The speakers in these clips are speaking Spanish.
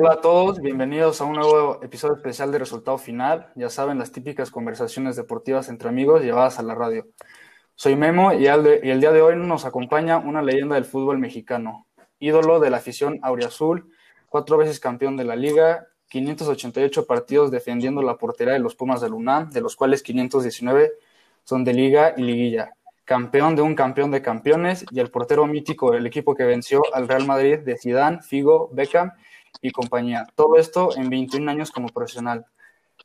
Hola a todos, bienvenidos a un nuevo episodio especial de Resultado Final. Ya saben, las típicas conversaciones deportivas entre amigos llevadas a la radio. Soy Memo y, el día de hoy nos acompaña una leyenda del fútbol mexicano, ídolo de la afición auriazul, cuatro veces campeón de la liga, 588 partidos defendiendo la portería de los Pumas del UNAM, de los cuales 519 son de liga y liguilla campeón de un campeón de campeones y el portero mítico del equipo que venció al Real Madrid de Zidane, Figo, Beckham y compañía. Todo esto en 21 años como profesional.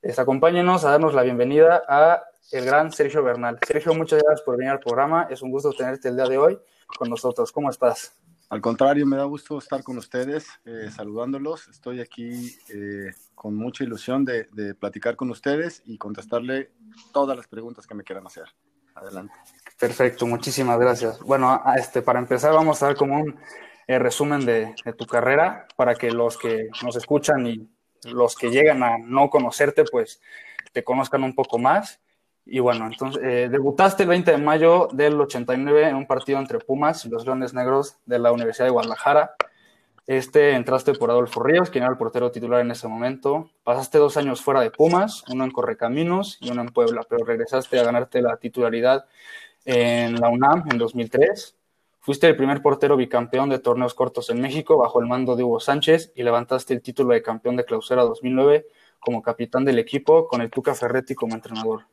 Les acompáñenos a darnos la bienvenida a el gran Sergio Bernal. Sergio, muchas gracias por venir al programa. Es un gusto tenerte el día de hoy con nosotros. ¿Cómo estás? Al contrario, me da gusto estar con ustedes, eh, saludándolos. Estoy aquí eh, con mucha ilusión de, de platicar con ustedes y contestarle todas las preguntas que me quieran hacer. Adelante. Perfecto, muchísimas gracias. Bueno, este, para empezar vamos a dar como un resumen de, tu carrera para que los que nos escuchan y los que llegan a no conocerte, pues te conozcan un poco más. Y bueno, entonces eh, debutaste el 20 de mayo del 89 en un partido entre Pumas y los Leones Negros de la Universidad de Guadalajara. Este entraste por Adolfo Ríos, quien era el portero titular en ese momento. Pasaste dos años fuera de Pumas, uno en Correcaminos y uno en Puebla, pero regresaste a ganarte la titularidad en la UNAM en 2003. Fuiste el primer portero bicampeón de torneos cortos en México bajo el mando de Hugo Sánchez y levantaste el título de campeón de clausura 2009 como capitán del equipo con el Tuca Ferretti como entrenador.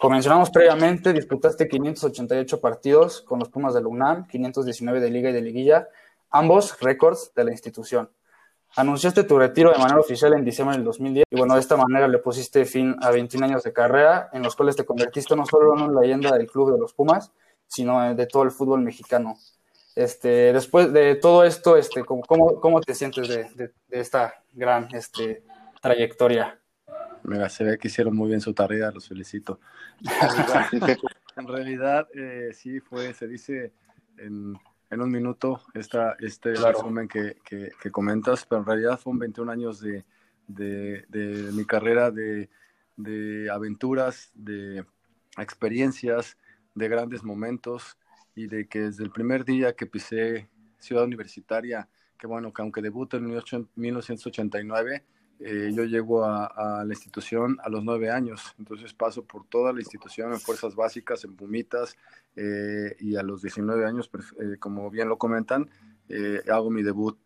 Como mencionamos previamente, disputaste 588 partidos con los Pumas de la UNAM, 519 de liga y de liguilla, ambos récords de la institución. Anunciaste tu retiro de manera oficial en diciembre del 2010 y bueno, de esta manera le pusiste fin a 21 años de carrera en los cuales te convertiste no solo en una leyenda del club de los Pumas, sino de todo el fútbol mexicano. Este, después de todo esto, este, ¿cómo, cómo te sientes de, esta gran este, trayectoria? Mira, se ve que hicieron muy bien su tarea, los felicito. En realidad, eh, sí fue, se dice en en un minuto esta, este resumen que, que, comentas, pero en realidad fueron 21 años de, de, de mi carrera de, de, aventuras, de experiencias, de grandes momentos y de que desde el primer día que pisé Ciudad Universitaria, que bueno, que aunque debuto en 1989, eh, yo llego a, la institución a los nueve años, entonces paso por toda la institución en fuerzas básicas, en Pumitas, eh, y a los 19 años, eh, como bien lo comentan, hago mi debut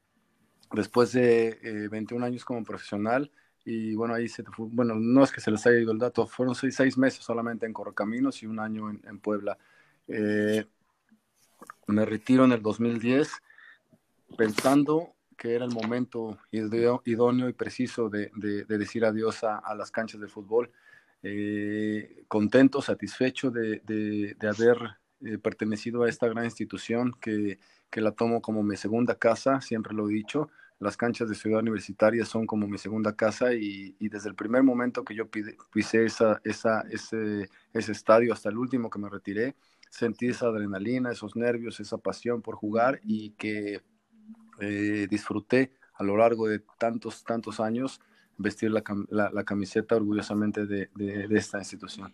después de 21 años como profesional. Y bueno, ahí se, bueno, no es que se les haya ido el dato, fueron seis, seis meses solamente en Correcaminos y un año en, en Puebla. me retiro en el 2010 pensando que era el momento idóneo y preciso de, decir adiós a, las canchas de fútbol. Eh, contento, satisfecho de, haber eh, pertenecido a esta gran institución que, la tomo como mi segunda casa, siempre lo he dicho. Las canchas de Ciudad Universitaria son como mi segunda casa y, desde el primer momento que yo pisé esa, esa, ese, ese estadio hasta el último que me retiré, sentí esa adrenalina, esos nervios, esa pasión por jugar y que eh, disfruté a lo largo de tantos, tantos años vestir la, la, camiseta orgullosamente de, esta institución.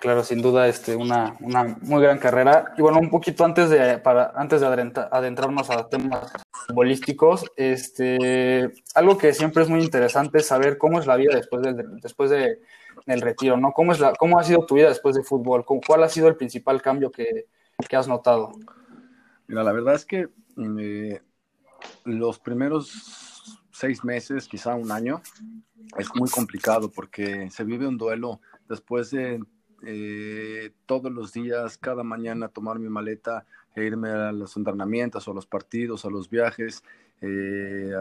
Claro, sin duda, este, una, una, muy gran carrera. Y bueno, un poquito antes de, para, antes de adentrarnos a temas futbolísticos, este, algo que siempre es muy interesante es saber cómo es la vida después del, después de, del retiro, ¿no? ¿Cómo, es ¿Cómo ha sido tu vida después de fútbol? ¿Cuál ha sido el principal cambio que, que has notado? Mira, la verdad es que eh, los primeros seis meses, quizá un año, es muy complicado porque se vive un duelo después de eh, todos los días, cada mañana tomar mi maleta e irme a los entrenamientos, a los partidos, a los viajes, eh,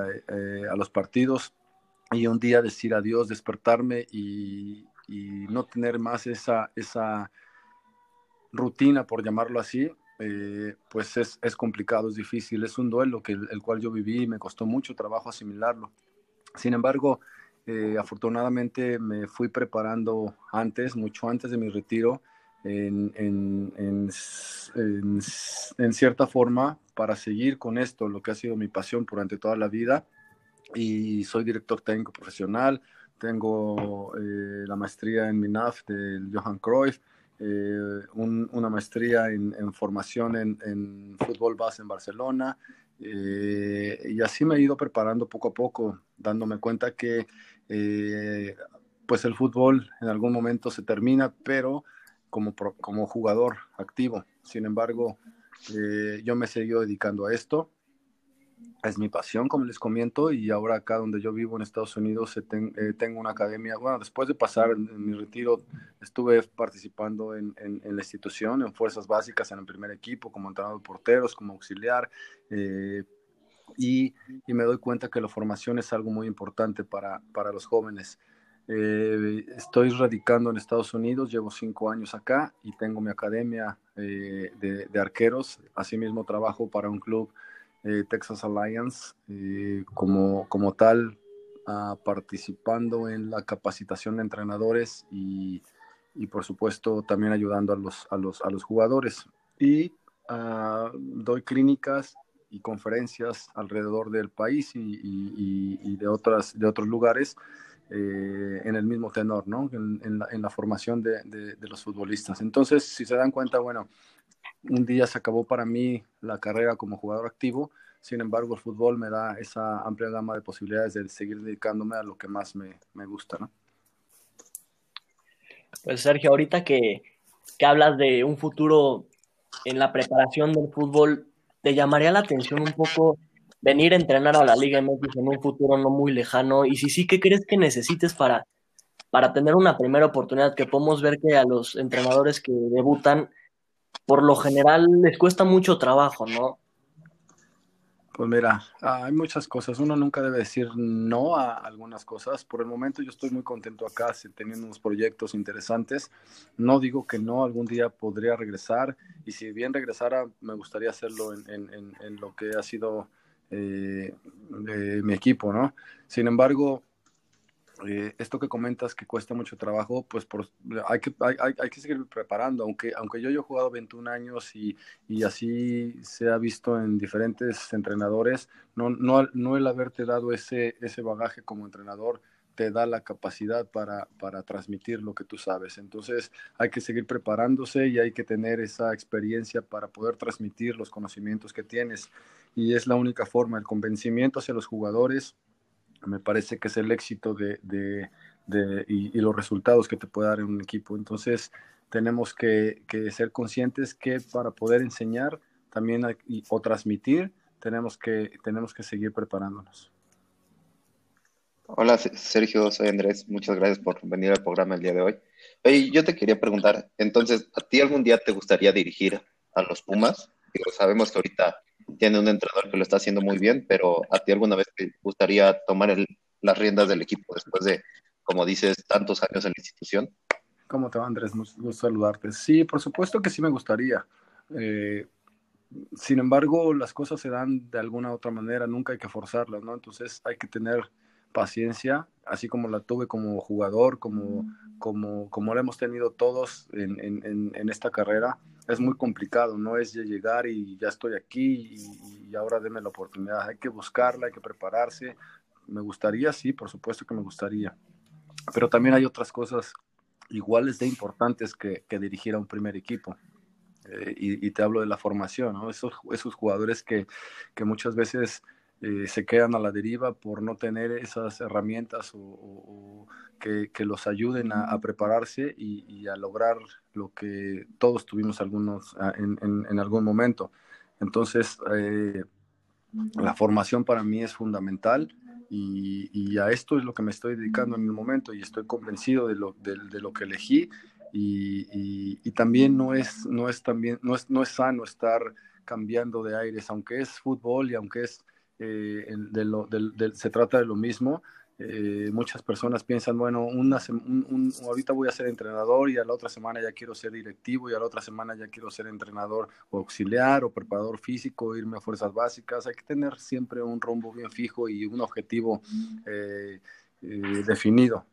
a, los partidos y un día decir adiós, despertarme y, no tener más esa, rutina, por llamarlo así, eh, pues es, es, complicado, es difícil, es un duelo que el, cual yo viví y me costó mucho trabajo asimilarlo. Sin embargo, eh, afortunadamente me fui preparando antes, mucho antes de mi retiro, en, en, en, en, cierta forma para seguir con esto, lo que ha sido mi pasión durante toda la vida. Y soy director técnico profesional, tengo eh, la maestría en MINAF del Johan Cruyff, eh, una maestría en, formación en, fútbol base en Barcelona, Eh, y así me he ido preparando poco a poco, dándome cuenta que eh, pues el fútbol en algún momento se termina, pero como, como jugador activo. Sin embargo, eh, yo me seguido dedicando a esto. Es mi pasión, como les comento, y ahora acá donde yo vivo en Estados Unidos tengo una academia. Bueno, después de pasar mi retiro, estuve participando en, la institución, en fuerzas básicas, en el primer equipo, como entrenador de porteros, como auxiliar. Eh, y, y, me doy cuenta que la formación es algo muy importante para, para los jóvenes. Eh, estoy radicando en Estados Unidos, llevo cinco años acá y tengo mi academia eh, de, de, arqueros. Asimismo, trabajo para un club, eh, Texas Alliance, como, como tal, uh, participando en la capacitación de entrenadores y, y, por supuesto, también ayudando a los, a los, a los jugadores. Y uh, doy clínicas y conferencias alrededor del país y, de, otras, de otros lugares eh, en el mismo tenor, ¿no? En, la, formación de, los futbolistas. Entonces, si se dan cuenta, bueno, un día se acabó para mí la carrera como jugador activo, sin embargo, el fútbol me da esa amplia gama de posibilidades de seguir dedicándome a lo que más me, me gusta, ¿no? Pues Sergio, ahorita que, que hablas de un futuro en la preparación del fútbol, ¿te llamaría la atención un poco venir a entrenar a la Liga MX en un futuro no muy lejano? Y si sí, ¿qué crees que necesites para, para tener una primera oportunidad? Que podemos ver que a los entrenadores que debutan, por lo general les cuesta mucho trabajo, ¿no? Pues mira, hay muchas cosas. Uno nunca debe decir no a algunas cosas. Por el momento yo estoy muy contento acá, teniendo unos proyectos interesantes. No digo que no, algún día podría regresar. Y si bien regresara, me gustaría hacerlo en, lo que ha sido eh, mi equipo, ¿no? Sin embargo, eh, esto que comentas que cuesta mucho trabajo, pues por, hay, que, hay, hay, que seguir preparando, aunque, aunque yo, yo he jugado 21 años y, y, así se ha visto en diferentes entrenadores, no, no, no el haberte dado ese, ese bagaje como entrenador te da la capacidad para, para transmitir lo que tú sabes. Entonces hay que seguir preparándose y hay que tener esa experiencia para poder transmitir los conocimientos que tienes y es la única forma, el convencimiento hacia los jugadores, me parece que es el éxito de, de, y, los resultados que te puede dar en un equipo. Entonces, tenemos que, ser conscientes que para poder enseñar también o transmitir, tenemos que, tenemos que seguir preparándonos. Hola Sergio, soy Andrés, muchas gracias por venir al programa el día de hoy. Oye, yo te quería preguntar, entonces, ¿a ti algún día te gustaría dirigir a los Pumas? sabemos que ahorita tiene un entrenador que lo está haciendo muy bien, pero ¿a ti alguna vez te gustaría tomar las riendas del equipo después de, como dices, tantos años en la institución? ¿Cómo te va, Andrés? Gusto saludarte. Sí, por supuesto que sí me gustaría. Eh, sin embargo, las cosas se dan de alguna u otra manera, nunca hay que forzarlas, ¿no? Entonces hay que tener paciencia, así como la tuve como jugador, como, como, como la hemos tenido todos en, en, en esta carrera es muy complicado, no es llegar y ya estoy aquí y, ahora deme la oportunidad, hay que buscarla, hay que prepararse. Me gustaría, sí, por supuesto que me gustaría, pero también hay otras cosas iguales de importantes que, dirigir a un primer equipo. Eh, y, te hablo de la formación, ¿no? esos, esos jugadores que, que muchas veces eh, se quedan a la deriva por no tener esas herramientas o, que, que, los ayuden a, prepararse y, a lograr lo que todos tuvimos algunos ah, en, en, algún momento. Entonces, eh, la formación para mí es fundamental y, y, a esto es lo que me estoy dedicando en el momento y estoy convencido de lo, de, de lo que elegí y, y, también no es, no, es también, no, es, no es sano estar cambiando de aires, aunque es fútbol y aunque es eh, de lo, se trata de lo mismo. Eh, muchas personas piensan, bueno, una, ahorita voy a ser entrenador y a la otra semana ya quiero ser directivo y a la otra semana ya quiero ser entrenador o auxiliar o preparador físico, irme a fuerzas básicas. Hay que tener siempre un rumbo bien fijo y un objetivo eh, definido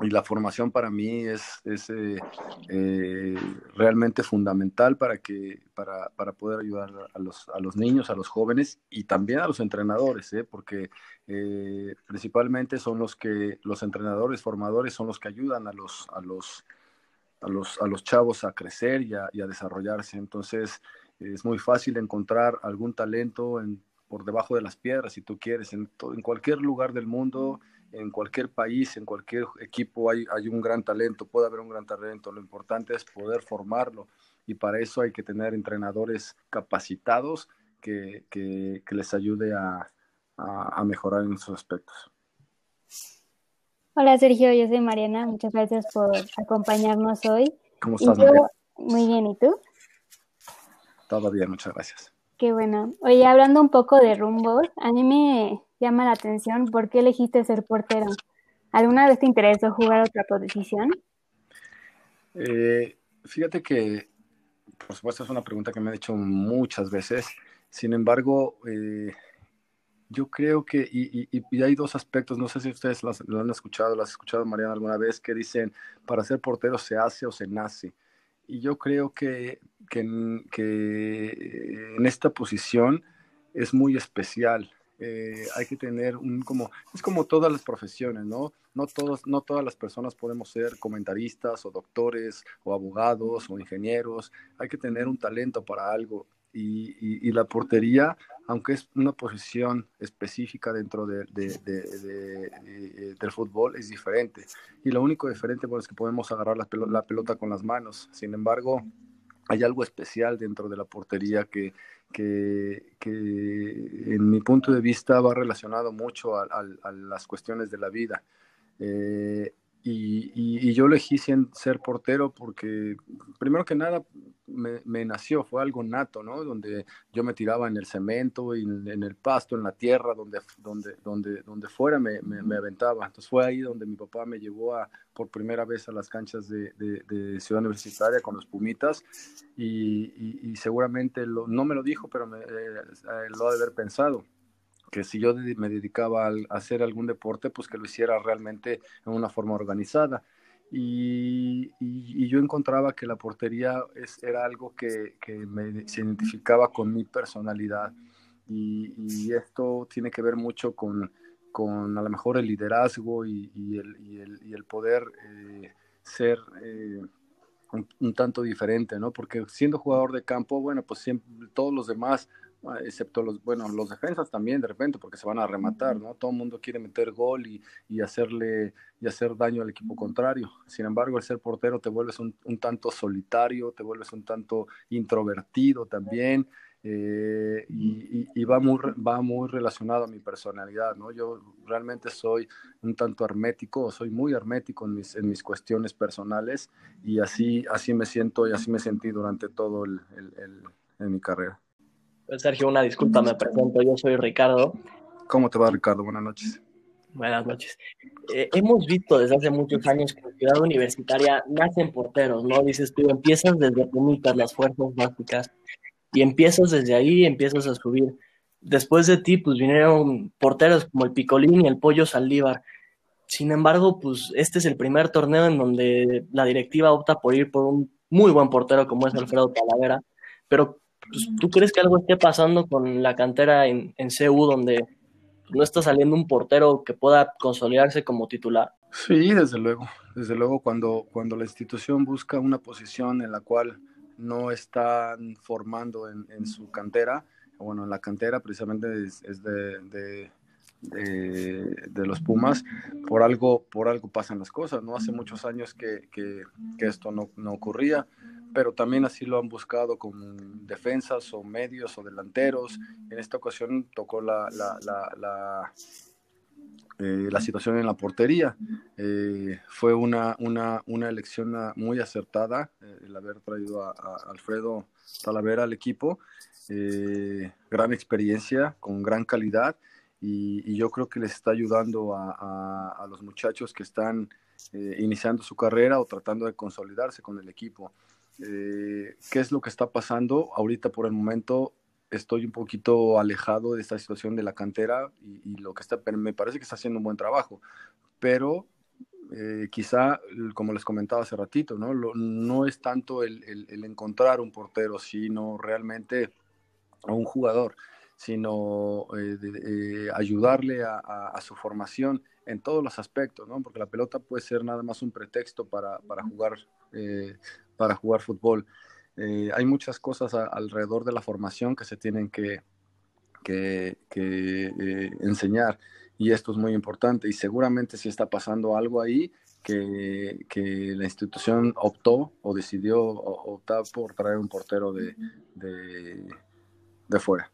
y la formación para mí es, es eh, eh, realmente fundamental para, que, para, para poder ayudar a los, a los, niños, a los jóvenes y también a los entrenadores, ¿eh? porque principalmente son los que los entrenadores, formadores, son los que ayudan a los, a los, a los, a los chavos a crecer y a, y a desarrollarse. Entonces es muy fácil encontrar algún talento en por debajo de las piedras, si tú quieres, en, en cualquier lugar del mundo, en cualquier país, en cualquier equipo hay, hay un gran talento, puede haber un gran talento, lo importante es poder formarlo y para eso hay que tener entrenadores capacitados que, que, les ayude a, a, mejorar en esos aspectos. Hola Sergio, yo soy Mariana, muchas gracias por acompañarnos hoy. ¿Cómo estás? Muy bien, ¿y tú? Todo bien, muchas gracias. Qué bueno. Oye, hablando un poco de rumbo, a mí me llama la atención por qué elegiste ser portero. ¿Alguna vez te interesó jugar otra posición? Eh, fíjate que, por supuesto, es una pregunta que me han hecho muchas veces. Sin embargo, eh, yo creo que, y, hay dos aspectos, no sé si ustedes lo han escuchado, lo has escuchado, Mariana, alguna vez, que dicen, para ser portero se hace o se nace. Y yo creo que, que, en esta posición es muy especial. Eh, hay que tener un como es como todas las profesiones no no todos no todas las personas podemos ser comentaristas o doctores o abogados o ingenieros. Hay que tener un talento para algo y, la portería, aunque es una posición específica dentro de, eh, del fútbol, es diferente. Y lo único diferente es que podemos agarrar la pelota, la pelota, con las manos. Sin embargo, hay algo especial dentro de la portería que, que, en mi punto de vista va relacionado mucho a, las cuestiones de la vida. Eh, y, yo elegí ser portero porque, primero que nada, me, nació, fue algo nato, ¿no? Donde yo me tiraba en el cemento, y en, el pasto, en la tierra, donde, donde, donde, donde fuera me, me, aventaba. Entonces fue ahí donde mi papá me llevó a, por primera vez a las canchas de, Ciudad Universitaria con los Pumitas y, y, seguramente lo, no me lo dijo, pero me, eh, lo ha de haber pensado que si yo me dedicaba a hacer algún deporte, pues que lo hiciera realmente en una forma organizada. Y, yo encontraba que la portería es, era algo que, me, se identificaba con mi personalidad. Y, esto tiene que ver mucho con, con a lo mejor el liderazgo y, el, el, poder eh, ser eh, un, un, tanto diferente, ¿no? Porque siendo jugador de campo, bueno, pues siempre, todos los demás excepto los, bueno, los defensas también de repente, porque se van a rematar, ¿no? Todo el mundo quiere meter gol y, y, hacerle y hacer daño al equipo contrario. Sin embargo, el ser portero te vuelves un, un tanto solitario, te vuelves un tanto introvertido también. Eh, y, y, va, muy, va muy relacionado a mi personalidad, ¿no? Yo realmente soy un tanto hermético, soy muy hermético en mis, en mis cuestiones personales y así, así me siento y así me sentí durante todo el, el, en mi carrera. Sergio, una disculpa, me presento, yo soy Ricardo. ¿Cómo te va, Ricardo? Buenas noches. Buenas noches. Eh, hemos visto desde hace muchos años que en Ciudad Universitaria nacen porteros, ¿no? Dices tú, empiezas desde Pumitas, las fuerzas básicas, y empiezas desde ahí, empiezas a subir. Después de ti, pues vinieron porteros como el Picolín y el Pollo Saldívar. Sin embargo, pues este es el primer torneo en donde la directiva opta por ir por un muy buen portero como es Alfredo Talavera, pero pues, ¿tú crees que algo esté pasando con la cantera en, en CU donde no está saliendo un portero que pueda consolidarse como titular? Sí, desde luego. Desde luego, cuando, cuando la institución busca una posición en la cual no están formando en, en su cantera, bueno, en la cantera precisamente es, de, de, de, los Pumas, por algo, por algo pasan las cosas, ¿no? Hace muchos años que, que, esto no, no ocurría pero también así lo han buscado con defensas o medios o delanteros. En esta ocasión tocó la, la, la, eh, situación en la portería. Eh, fue una, una, una, elección muy acertada eh, el haber traído a, Alfredo Talavera al equipo. gran experiencia, con gran calidad. Y, yo creo que les está ayudando a, los muchachos que están iniciando su carrera o tratando de consolidarse con el equipo. Eh, qué es lo que está pasando. Ahorita por el momento estoy un poquito alejado de esta situación de la cantera y, lo que está, me parece que está haciendo un buen trabajo, pero eh, quizá, como les comentaba hace ratito, no, no es tanto el, encontrar un portero, sino realmente un jugador, sino eh, ayudarle a, su formación en todos los aspectos, ¿no? porque la pelota puede ser nada más un pretexto para, para jugar para jugar fútbol. Eh, hay muchas cosas alrededor de la formación que se tienen que, que, eh, enseñar. Y esto es muy importante. Y seguramente si está pasando algo ahí, que, la institución optó o decidió optar por traer un portero de, de, fuera.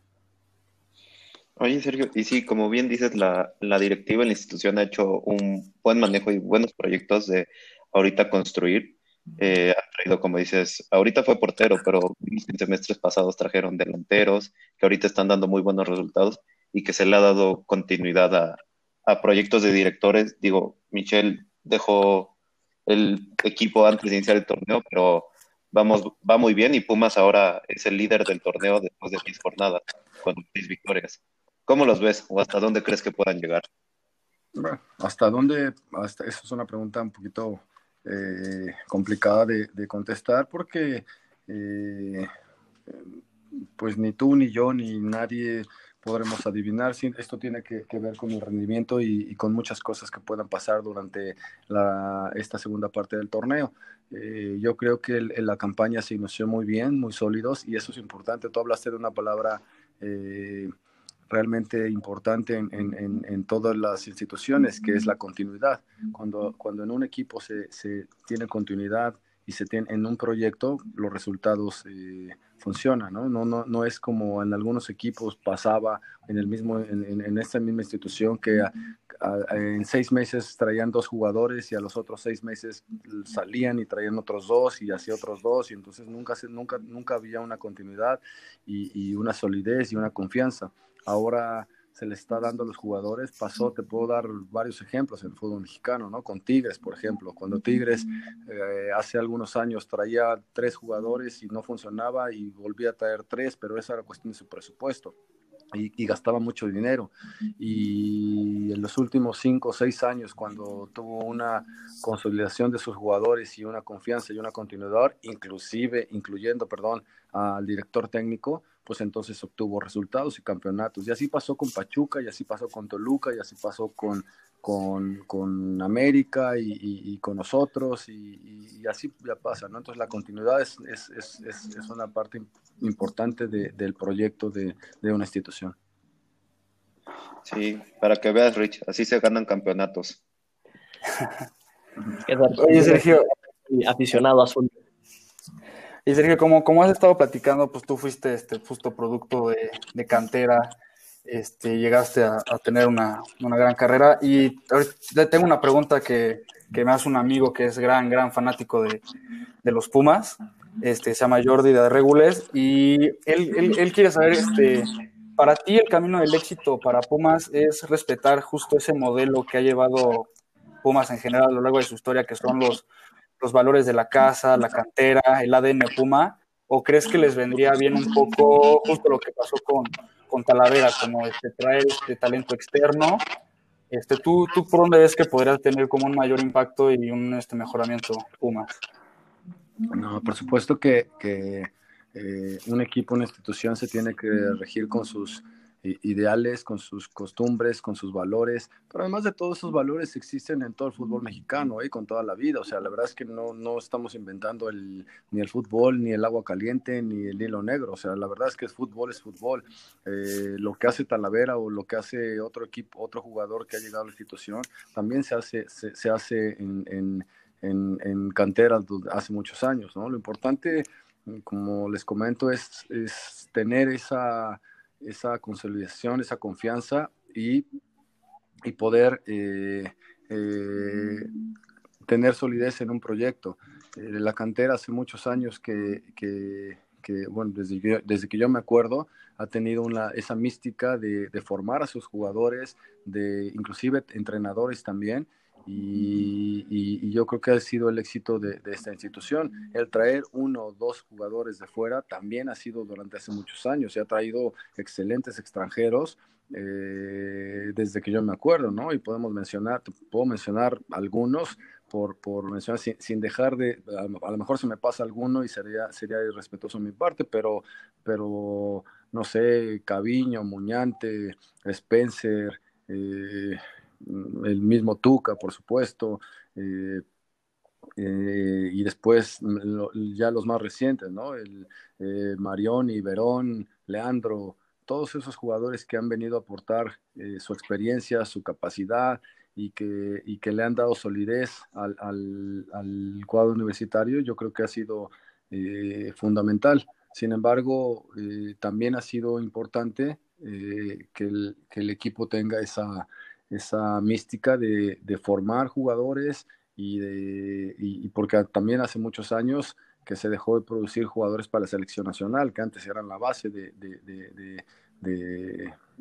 Oye, Sergio, y sí, como bien dices, la, la directiva la institución ha hecho un buen manejo y buenos proyectos de ahorita construir. Eh, ha traído, como dices, ahorita fue portero, pero en semestres pasados trajeron delanteros que ahorita están dando muy buenos resultados y que se le ha dado continuidad a, a proyectos de directores. Digo, Michelle dejó el equipo antes de iniciar el torneo, pero vamos, va muy bien y Pumas ahora es el líder del torneo después de seis jornadas, con seis victorias. ¿Cómo los ves o hasta dónde crees que puedan llegar? Bueno, hasta dónde, eso es una pregunta un poquito eh, complicada de, contestar porque eh, pues ni tú ni yo ni nadie podremos adivinar. Esto tiene que, ver con el rendimiento y, con muchas cosas que puedan pasar durante esta segunda parte del torneo. Eh, yo creo que la campaña se inició muy bien, muy sólidos y eso es importante. Tú hablaste de una palabra realmente importante en, todas las instituciones, que es la continuidad. Cuando, cuando en un equipo se, se tiene continuidad y se tiene en un proyecto, los resultados eh, funciona, ¿no? No, no, no es como en algunos equipos pasaba en, el mismo, en, esta misma institución que en seis meses traían dos jugadores y a los otros seis meses salían y traían otros dos y así otros dos y entonces nunca, nunca, nunca había una continuidad y, y una solidez y una confianza. Ahora se le está dando a los jugadores. Pasó, te puedo dar varios ejemplos en el fútbol mexicano, ¿no? Con Tigres, por ejemplo. Cuando Tigres eh, hace algunos años traía tres jugadores y no funcionaba y volvía a traer tres, pero esa era cuestión de su presupuesto. Y, gastaba mucho dinero. Y en los últimos cinco o seis años, cuando tuvo una consolidación de sus jugadores y una confianza y una continuidad, inclusive, incluyendo, perdón, al director técnico, pues entonces obtuvo resultados y campeonatos. Y así pasó con Pachuca, y así pasó con Toluca, y así pasó con, con, América y, con nosotros, y, así ya pasa, ¿no? Entonces la continuidad es, es, es, es una parte importante del proyecto de, una institución. Sí, para que veas, Rich, así se ganan campeonatos. Oye, Sergio, aficionado azul. Y Sergio, como, como has estado platicando, pues tú fuiste este justo producto de, cantera, este, llegaste a, tener una, gran carrera. Y tengo una pregunta que, me hace un amigo que es gran, gran fanático de, los Pumas. Este, se llama Jordi de Regules. Y él, quiere saber, este, para ti el camino del éxito para Pumas es respetar justo ese modelo que ha llevado Pumas en general a lo largo de su historia, que son los valores de la casa, la cantera, el ADN Puma? ¿O crees que les vendría bien un poco justo lo que pasó con, con Talavera, como este, traer este talento externo? Este, ¿tú, ¿Tú por dónde ves que podría tener como un mayor impacto y un este, mejoramiento Pumas? No, por supuesto que, que eh, un equipo, una institución se tiene que regir con sus ideales, con sus costumbres, con sus valores, pero además de todos esos valores existen en todo el fútbol mexicano y ¿eh? con toda la vida, o sea, la verdad es que no, no estamos inventando el, ni el fútbol, ni el agua caliente, ni el hilo negro, o sea, la verdad es que es fútbol, es fútbol. Eh, lo que hace Talavera o lo que hace otro equipo, otro jugador que ha llegado a la institución, también se hace, se, hace en, en, en, en canteras hace muchos años, ¿no? Lo importante, como les comento, es, es tener esa esa consolidación, esa confianza y, y poder eh, eh, tener solidez en un proyecto. Eh, la cantera hace muchos años que, que, bueno, desde, que, desde que yo me acuerdo, ha tenido una, esa mística de, de, formar a sus jugadores, de inclusive entrenadores también, y, yo creo que ha sido el éxito de, esta institución. El traer uno o dos jugadores de fuera también ha sido durante hace muchos años. Se ha traído excelentes extranjeros eh, desde que yo me acuerdo, ¿no? Y podemos mencionar, puedo mencionar algunos por, por mencionar sin, dejar de, a, lo mejor se me pasa alguno y sería, sería irrespetuoso mi parte, pero, pero no sé, Caviño, Muñante, Spencer, eh, el mismo Tuca, por supuesto, eh, eh, y después ya los más recientes, ¿no? El, eh, Marioni, Verón, Leandro, todos esos jugadores que han venido a aportar eh, su experiencia, su capacidad y que, y que le han dado solidez al, al, cuadro universitario, yo creo que ha sido fundamental. Sin embargo, también ha sido importante que el, que, el, equipo tenga esa, esa mística de, de formar jugadores y, de, y, porque también hace muchos años que se dejó de producir jugadores para la selección nacional, que antes eran la base de, de,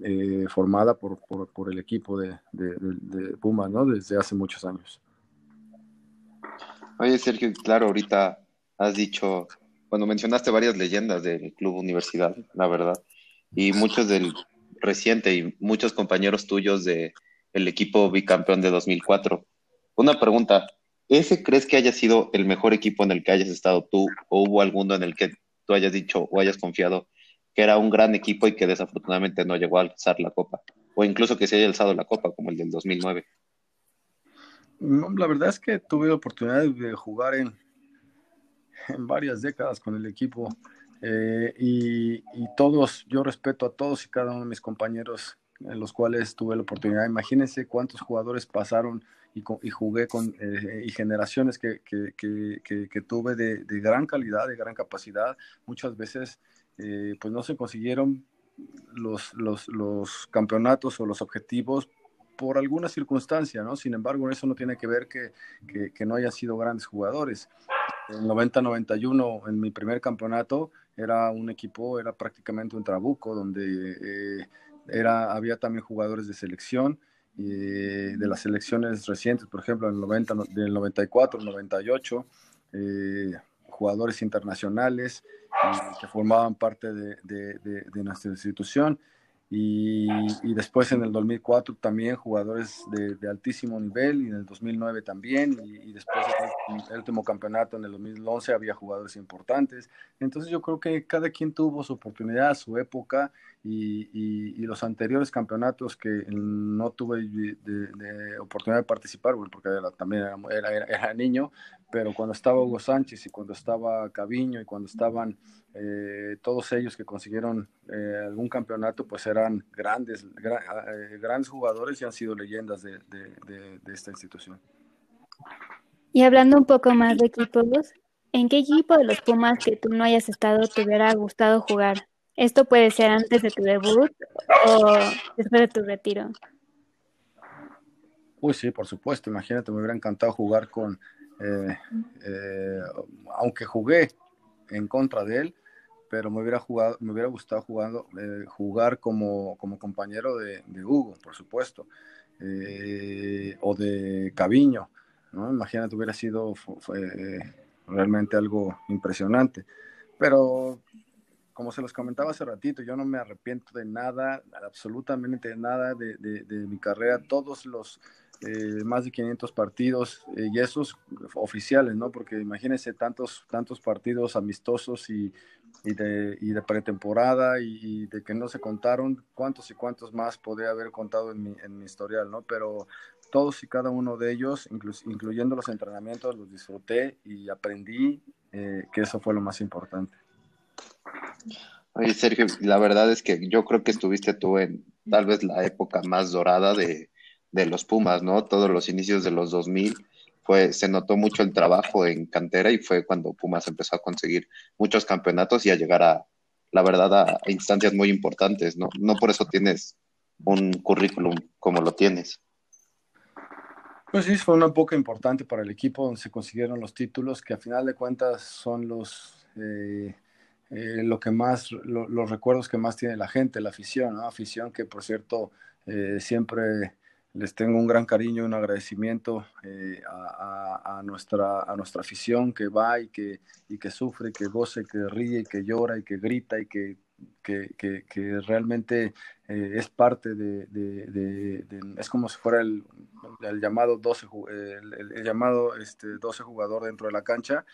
eh, formada por, por, por, el equipo de, Puma, ¿no? Desde hace muchos años. Oye, Sergio, claro, ahorita has dicho, cuando mencionaste varias leyendas del Club Universidad, la verdad, y muchos del reciente y muchos compañeros tuyos de el equipo bicampeón de 2004. Una pregunta, ¿ese crees que haya sido el mejor equipo en el que hayas estado tú o hubo alguno en el que tú hayas dicho o hayas confiado que era un gran equipo y que desafortunadamente no llegó a alzar la copa, o incluso que se haya alzado la copa como el del 2009. la verdad es que tuve la oportunidad de jugar en, en varias décadas con el equipo eh, y, todos, yo respeto a todos y cada uno de mis compañeros en los cuales tuve la oportunidad. Imagínense cuántos jugadores pasaron y, jugué con eh, y generaciones que, que, que, tuve de, gran calidad, de gran capacidad. Muchas veces eh, pues no se consiguieron los, los, los, campeonatos o los objetivos por alguna circunstancia, ¿no? Sin embargo, eso no tiene que ver que, que, no hayan sido grandes jugadores. En 90-91, en mi primer campeonato, era un equipo, era prácticamente un trabuco, donde eh, era, había también jugadores de selección, eh, de las selecciones recientes, por ejemplo, en el 90, del 94, 98, eh, jugadores internacionales que formaban parte de, de, nuestra institución. Y, y, después en el 2004 también jugadores de, altísimo nivel y en el 2009 también y, después en el último campeonato en el 2011 había jugadores importantes. Entonces yo creo que cada quien tuvo su oportunidad, su época y, y, los anteriores campeonatos que no tuve de, oportunidad de participar, bueno, porque también era, era, niño, pero cuando estaba Hugo Sánchez y cuando estaba Caviño y cuando estaban eh, todos ellos que consiguieron eh, algún campeonato, pues eran grandes, eh, grandes jugadores y han sido leyendas de, de esta institución. Y hablando un poco más de equipos, ¿en qué equipo de los Pumas que tú no hayas estado te hubiera gustado jugar? Esto puede ser antes de tu debut o después de tu retiro. Uy, sí, por supuesto. Imagínate, me hubiera encantado jugar con, eh, eh, aunque jugué en contra de él, pero me hubiera jugado, me hubiera gustado jugando, eh, jugar como, como compañero de, Hugo, por supuesto, o de Caviño, ¿no? Imagínate, hubiera sido realmente algo impresionante. Pero como se los comentaba hace ratito, yo no me arrepiento de nada, absolutamente de nada de, mi carrera, todos los eh, más de 500 partidos eh, y esos oficiales, ¿no? Porque imagínense tantos, tantos partidos amistosos y, de, pretemporada y, de que no se contaron, cuántos y cuántos más podría haber contado en mi, en mi historial, ¿no? Pero todos y cada uno de ellos, incluyendo los entrenamientos, los disfruté y aprendí eh, que eso fue lo más importante. Oye, Sergio, la verdad es que yo creo que estuviste tú en tal vez la época más dorada de, los Pumas, ¿no? Todos los inicios de los 2000 fue, se notó mucho el trabajo en cantera y fue cuando Pumas empezó a conseguir muchos campeonatos y a llegar a, la verdad, a, instancias muy importantes, ¿no? No por eso tienes un currículum como lo tienes. Pues sí, fue una época importante para el equipo donde se consiguieron los títulos que a final de cuentas son los... Eh, eh, lo que más, los recuerdos que más tiene la gente, la afición, ¿no? Afición que, por cierto, eh, siempre les tengo un gran cariño, un agradecimiento eh, a, nuestra, a nuestra afición que va y que, y que sufre, que goce, que ríe, que llora y que grita y que, que, que, realmente es parte de, de, es como si fuera el, el llamado 12, el, llamado este, 12 jugador dentro de la cancha.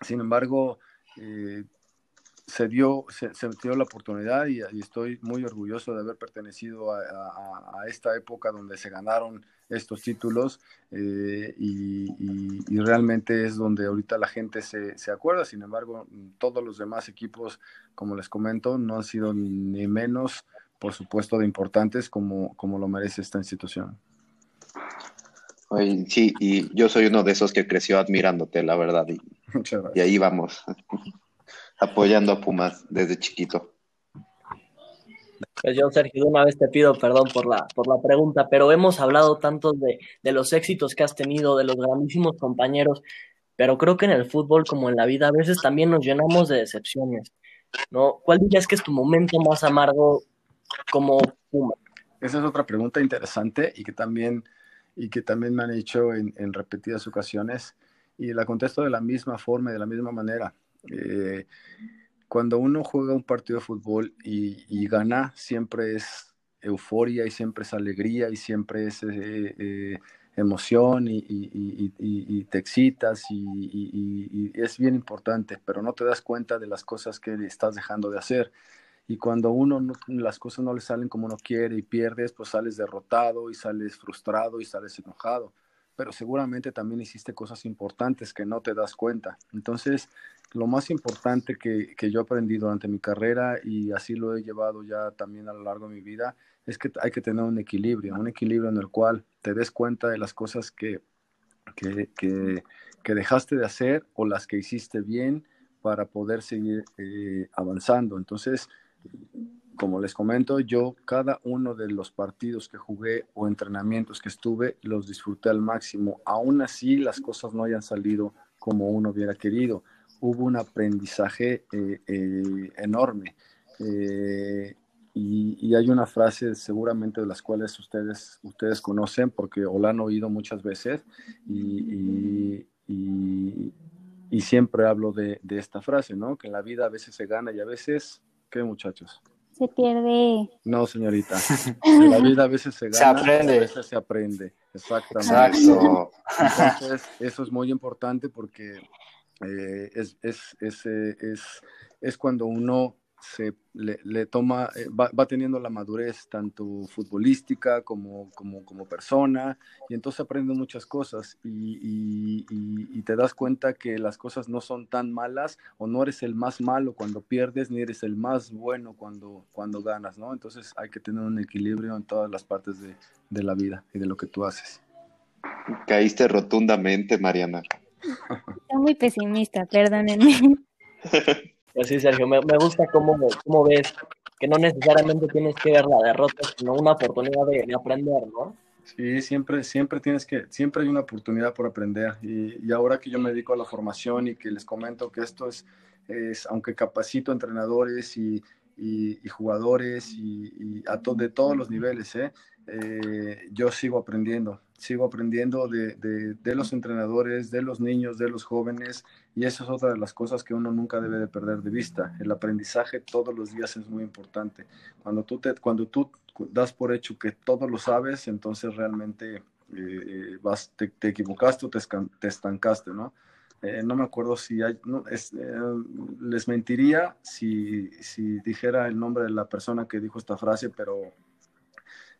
Sin embargo, eh, se dio, se, dio la oportunidad y, estoy muy orgulloso de haber pertenecido a, esta época donde se ganaron estos títulos eh, y, realmente es donde ahorita la gente se, se, acuerda. Sin embargo, todos los demás equipos, como les comento, no han sido ni menos, por supuesto, de importantes como, como lo merece esta institución. Sí, y yo soy uno de esos que creció admirándote, la verdad. Y, y ahí vamos apoyando a Pumas desde chiquito. Pues yo, Sergio, una vez te pido perdón por la, por la pregunta, pero hemos hablado tanto de, los éxitos que has tenido, de los grandísimos compañeros, pero creo que en el fútbol, como en la vida, a veces también nos llenamos de decepciones, ¿no? ¿Cuál dirías que es tu momento más amargo como Puma? Esa es otra pregunta interesante y que también, y que también me han hecho en, repetidas ocasiones y la contesto de la misma forma y de la misma manera. Eh, cuando uno juega un partido de fútbol y, gana, siempre es euforia y siempre es alegría y siempre es eh, eh, emoción y, te excitas y, es bien importante, pero no te das cuenta de las cosas que estás dejando de hacer. Y cuando uno las cosas no le salen como uno quiere y pierdes, pues sales derrotado y sales frustrado y sales enojado. Pero seguramente también hiciste cosas importantes que no te das cuenta. Entonces, lo más importante que, yo aprendí durante mi carrera y así lo he llevado ya también a lo largo de mi vida es que hay que tener un equilibrio, un equilibrio en el cual te des cuenta de las cosas que, que, dejaste de hacer o las que hiciste bien para poder seguir eh, avanzando. Entonces, como les comento, yo cada uno de los partidos que jugué o entrenamientos que estuve los disfruté al máximo. Aún así, las cosas no hayan salido como uno hubiera querido hubo un aprendizaje eh, eh, enorme. Eh, y, hay una frase seguramente de las cuales ustedes, ustedes conocen porque o la han oído muchas veces y, siempre hablo de, de, esta frase, ¿no? Que en la vida a veces se gana y a veces, ¿qué muchachos? Se pierde. No, señorita. En la vida a veces se gana, se aprende. a veces se aprende. Exactamente. Exacto. Entonces, eso es muy importante porque eh, es, es, es, eh, es, es, cuando uno se le, toma, eh, va, va, teniendo la madurez tanto futbolística como, como, como persona, y entonces aprende muchas cosas y, y, y, te das cuenta que las cosas no son tan malas o no eres el más malo cuando pierdes, ni eres el más bueno cuando, cuando ganas, ¿no? Entonces hay que tener un equilibrio en todas las partes de, de la vida y de lo que tú haces. Caíste rotundamente, Mariana. Estoy muy pesimista, perdónenme. Pues sí, Sergio, me, gusta cómo, cómo, ves que no necesariamente tienes que ver la derrota, sino una oportunidad de, aprender, ¿no? Sí, siempre, siempre tienes que, siempre hay una oportunidad por aprender. Y, y, ahora que yo me dedico a la formación y que les comento que esto es, es aunque capacito entrenadores y, y, jugadores y, a de todos los niveles, ¿eh? Eh, yo sigo aprendiendo, sigo aprendiendo de, de, los entrenadores, de los niños, de los jóvenes, y eso es otra de las cosas que uno nunca debe de perder de vista. El aprendizaje todos los días es muy importante. Cuando tú, te, cuando tú das por hecho que todo lo sabes, entonces realmente eh, vas, te, equivocaste o te, te estancaste, ¿no? Eh, no me acuerdo si hay, no, les mentiría si, si dijera el nombre de la persona que dijo esta frase, pero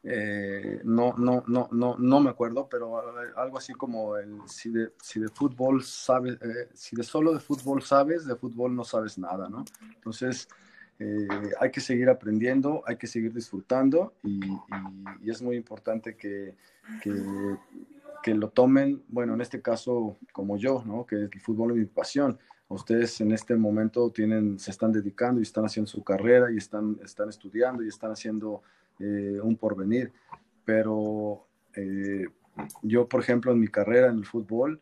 eh, no, no, no, no, no me acuerdo, pero algo así como el, si, de, si de fútbol sabes, eh, si de solo de fútbol sabes, de fútbol no sabes nada, ¿no? Entonces, eh, hay que seguir aprendiendo, hay que seguir disfrutando y, es muy importante que, que, lo tomen, bueno, en este caso como yo, ¿no? Que el fútbol es mi pasión. Ustedes en este momento tienen, se están dedicando y están haciendo su carrera y están, están estudiando y están haciendo eh, un porvenir. Pero eh, yo, por ejemplo, en mi carrera en el fútbol,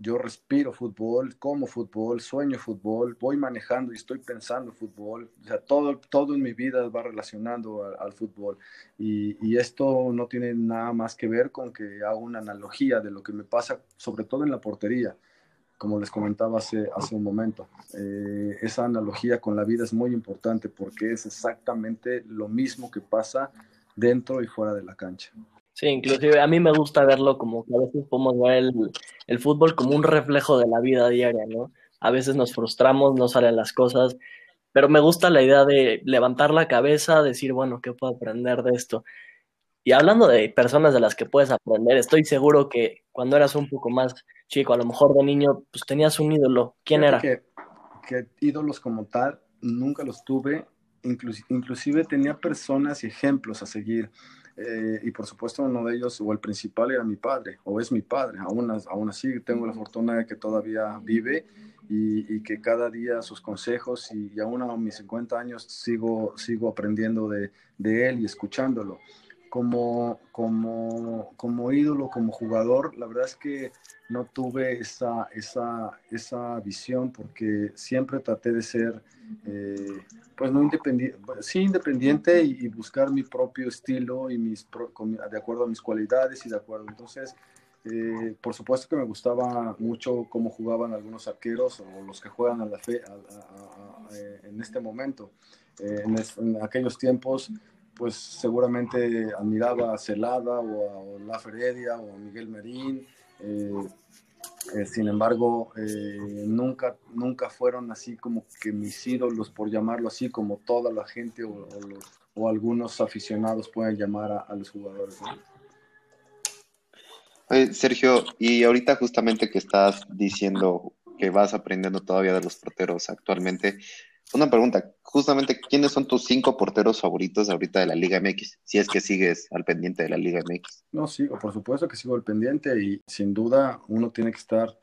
yo respiro fútbol, como fútbol, sueño fútbol, voy manejando y estoy pensando fútbol. O sea, todo, todo en mi vida va relacionando al, fútbol. Y, esto no tiene nada más que ver con que hago una analogía de lo que me pasa, sobre todo en la portería como les comentaba hace, hace un momento. Eh, esa analogía con la vida es muy importante porque es exactamente lo mismo que pasa dentro y fuera de la cancha. Sí, inclusive a mí me gusta verlo como que a veces podemos ver el, el fútbol como un reflejo de la vida diaria, ¿no? A veces nos frustramos, no salen las cosas, pero me gusta la idea de levantar la cabeza, decir, bueno, ¿qué puedo aprender de esto? Y hablando de personas de las que puedes aprender, estoy seguro que cuando eras un poco más chico, a lo mejor de niño, pues tenías un ídolo. ¿Quién era? Que, que, ídolos como tal nunca los tuve, inclusive tenía personas y ejemplos a seguir. Eh, y por supuesto uno de ellos, o el principal, era mi padre, o es mi padre. Aún, aún así tengo la fortuna de que todavía vive y, que cada día sus consejos, y, aún a mis 50 años sigo, sigo aprendiendo de, de él y escuchándolo. Como, como, como ídolo, como jugador, la verdad es que no tuve esa, esa, esa visión porque siempre traté de ser eh, pues no independiente, sí independiente y, buscar mi propio estilo y mis de acuerdo a mis cualidades y de acuerdo. Entonces, eh, por supuesto que me gustaba mucho cómo jugaban algunos arqueros o los que juegan a la fe, eh, en este momento. en, aquellos tiempos, pues seguramente admiraba a Celada o a La Feredia o a Miguel Merín. Eh, sin embargo, eh, nunca, nunca fueron así como que mis ídolos, por llamarlo así, como toda la gente o, algunos aficionados pueden llamar a, los jugadores. Sergio, y ahorita justamente que estás diciendo que vas aprendiendo todavía de los porteros actualmente, una pregunta, justamente, ¿quiénes son tus cinco porteros favoritos ahorita de la Liga MX? Si es que sigues al pendiente de la Liga MX. No, sí, por supuesto que sigo al pendiente y sin duda uno tiene que estar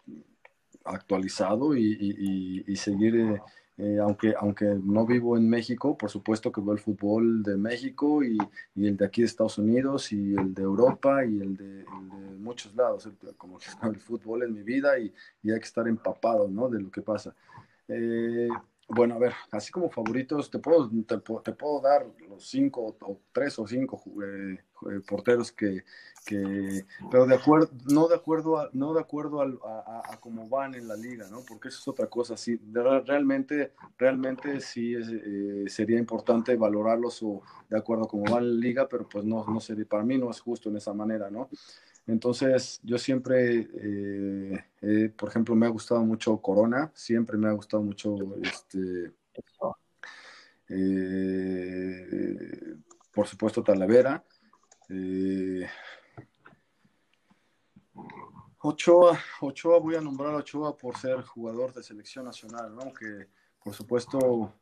actualizado y, seguir, eh, eh, aunque, aunque no vivo en México, por supuesto que veo el fútbol de México y, el de aquí de Estados Unidos y el de Europa y el de, muchos lados. Como el fútbol es mi vida y, hay que estar empapado ¿no? de lo que pasa. Eh, bueno, a ver, así como favoritos, te puedo, te, puedo dar los cinco o tres o cinco eh, eh, porteros que, pero de acuerdo, no de acuerdo a, no de acuerdo a, cómo van en la liga, ¿no? Porque eso es otra cosa. Sí, realmente, realmente sí eh, sería importante valorarlos o de acuerdo a cómo va la liga, pero pues no, no sería, para mí no es justo en esa manera, ¿no? Entonces, yo siempre, eh, por ejemplo, me ha gustado mucho Corona, siempre me ha gustado mucho este, eh, por supuesto, Talavera. Eh, Ochoa, Ochoa, voy a nombrar a Ochoa por ser jugador de selección nacional, ¿no? Que por supuesto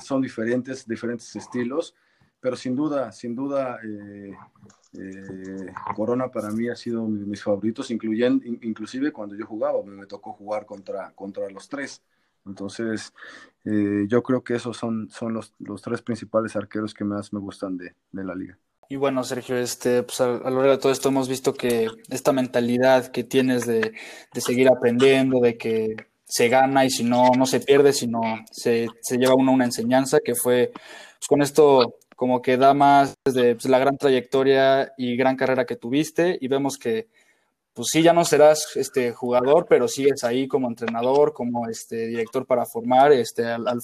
son diferentes, diferentes estilos, pero sin duda, sin duda, eh, Corona para mí ha sido mis favoritos, incluyendo, inclusive cuando yo jugaba, me tocó jugar contra, contra los tres. Entonces, eh, yo creo que esos son, son los, los, tres principales arqueros que más me gustan de, de la liga. Y bueno, Sergio, este, pues a, lo largo de todo esto hemos visto que esta mentalidad que tienes de, de seguir aprendiendo, de que se gana y si no, no se pierde, sino se, se lleva uno una enseñanza, que fue pues con esto como que da más de pues, la gran trayectoria y gran carrera que tuviste y vemos que pues sí, ya no serás este jugador, pero sigues ahí como entrenador, como este director para formar este, al,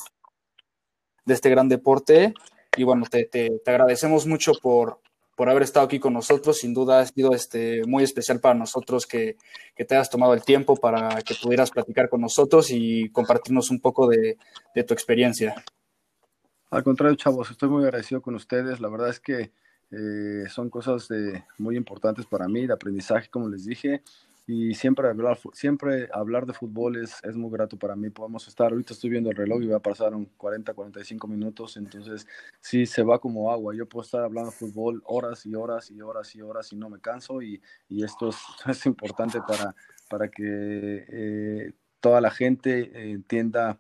de este gran deporte. Y bueno, te, te, agradecemos mucho por, por haber estado aquí con nosotros. Sin duda ha sido este, muy especial para nosotros que, que, te hayas tomado el tiempo para que pudieras platicar con nosotros y compartirnos un poco de, de tu experiencia. Al contrario, chavos, estoy muy agradecido con ustedes. La verdad es que eh, son cosas muy importantes para mí, de aprendizaje, como les dije. Y siempre hablar, siempre hablar de fútbol es, es, muy grato para mí. Podemos estar, ahorita estoy viendo el reloj y va a pasar un 40, 45 minutos. Entonces, sí, se va como agua. Yo puedo estar hablando de fútbol horas y horas y horas y horas y no me canso. Y, esto es, importante para, para que eh, toda la gente entienda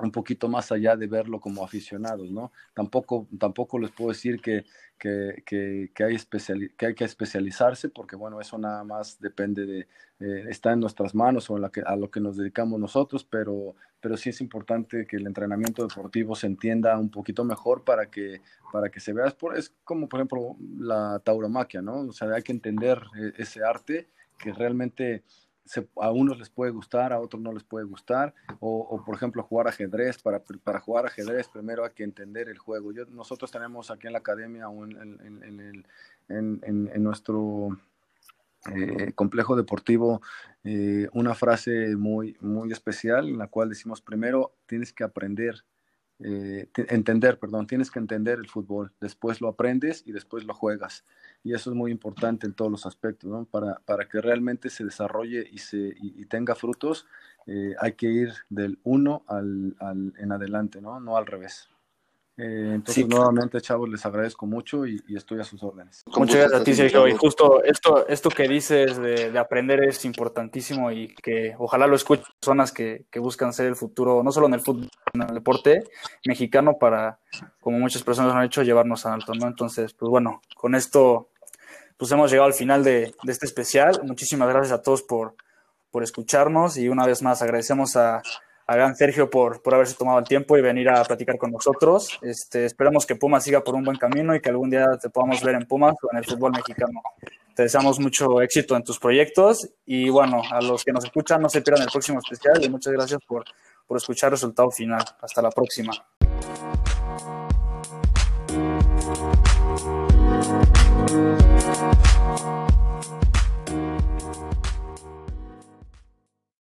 un poquito más allá de verlo como aficionados, ¿no? Tampoco, tampoco les puedo decir que, que, que, hay, que especializarse, porque bueno, eso nada más depende de, eh, está en nuestras manos o en la que, a lo que nos dedicamos nosotros, pero, pero sí es importante que el entrenamiento deportivo se entienda un poquito mejor para que, para que se vea, es como por ejemplo la tauromaquia, ¿no? O sea, hay que entender eh, ese arte que realmente a unos les puede gustar, a otros no les puede gustar, o, por ejemplo jugar ajedrez, para, para jugar ajedrez primero hay que entender el juego. Yo, nosotros tenemos aquí en la academia en, en, en, en nuestro eh, complejo deportivo eh, una frase muy, muy especial en la cual decimos primero tienes que aprender, eh, entender, perdón, tienes que entender el fútbol, después lo aprendes y después lo juegas. Y eso es muy importante en todos los aspectos, ¿no? Para, para que realmente se desarrolle y, se, y, tenga frutos, hay que ir del uno al, al, en adelante, ¿no? No al revés. Eh, entonces, nuevamente, chavos, les agradezco mucho y, estoy a sus órdenes. Muchas gracias a ti, Sergio. Y justo esto, esto que dices de, aprender es importantísimo y que ojalá lo escuchen personas que, que, buscan ser el futuro, no solo en el fútbol, sino en el deporte mexicano para, como muchas personas han hecho, llevarnos a alto, ¿no? Entonces, pues bueno, con esto, pues hemos llegado al final de, de este especial. Muchísimas gracias a todos por, por escucharnos y una vez más agradecemos a a gran Sergio por, por haberse tomado el tiempo y venir a platicar con nosotros. Este, esperamos que Pumas siga por un buen camino y que algún día te podamos ver en Pumas o en el fútbol mexicano. Te deseamos mucho éxito en tus proyectos y bueno, a los que nos escuchan no se pierdan el próximo especial y muchas gracias por, por escuchar el resultado final. Hasta la próxima.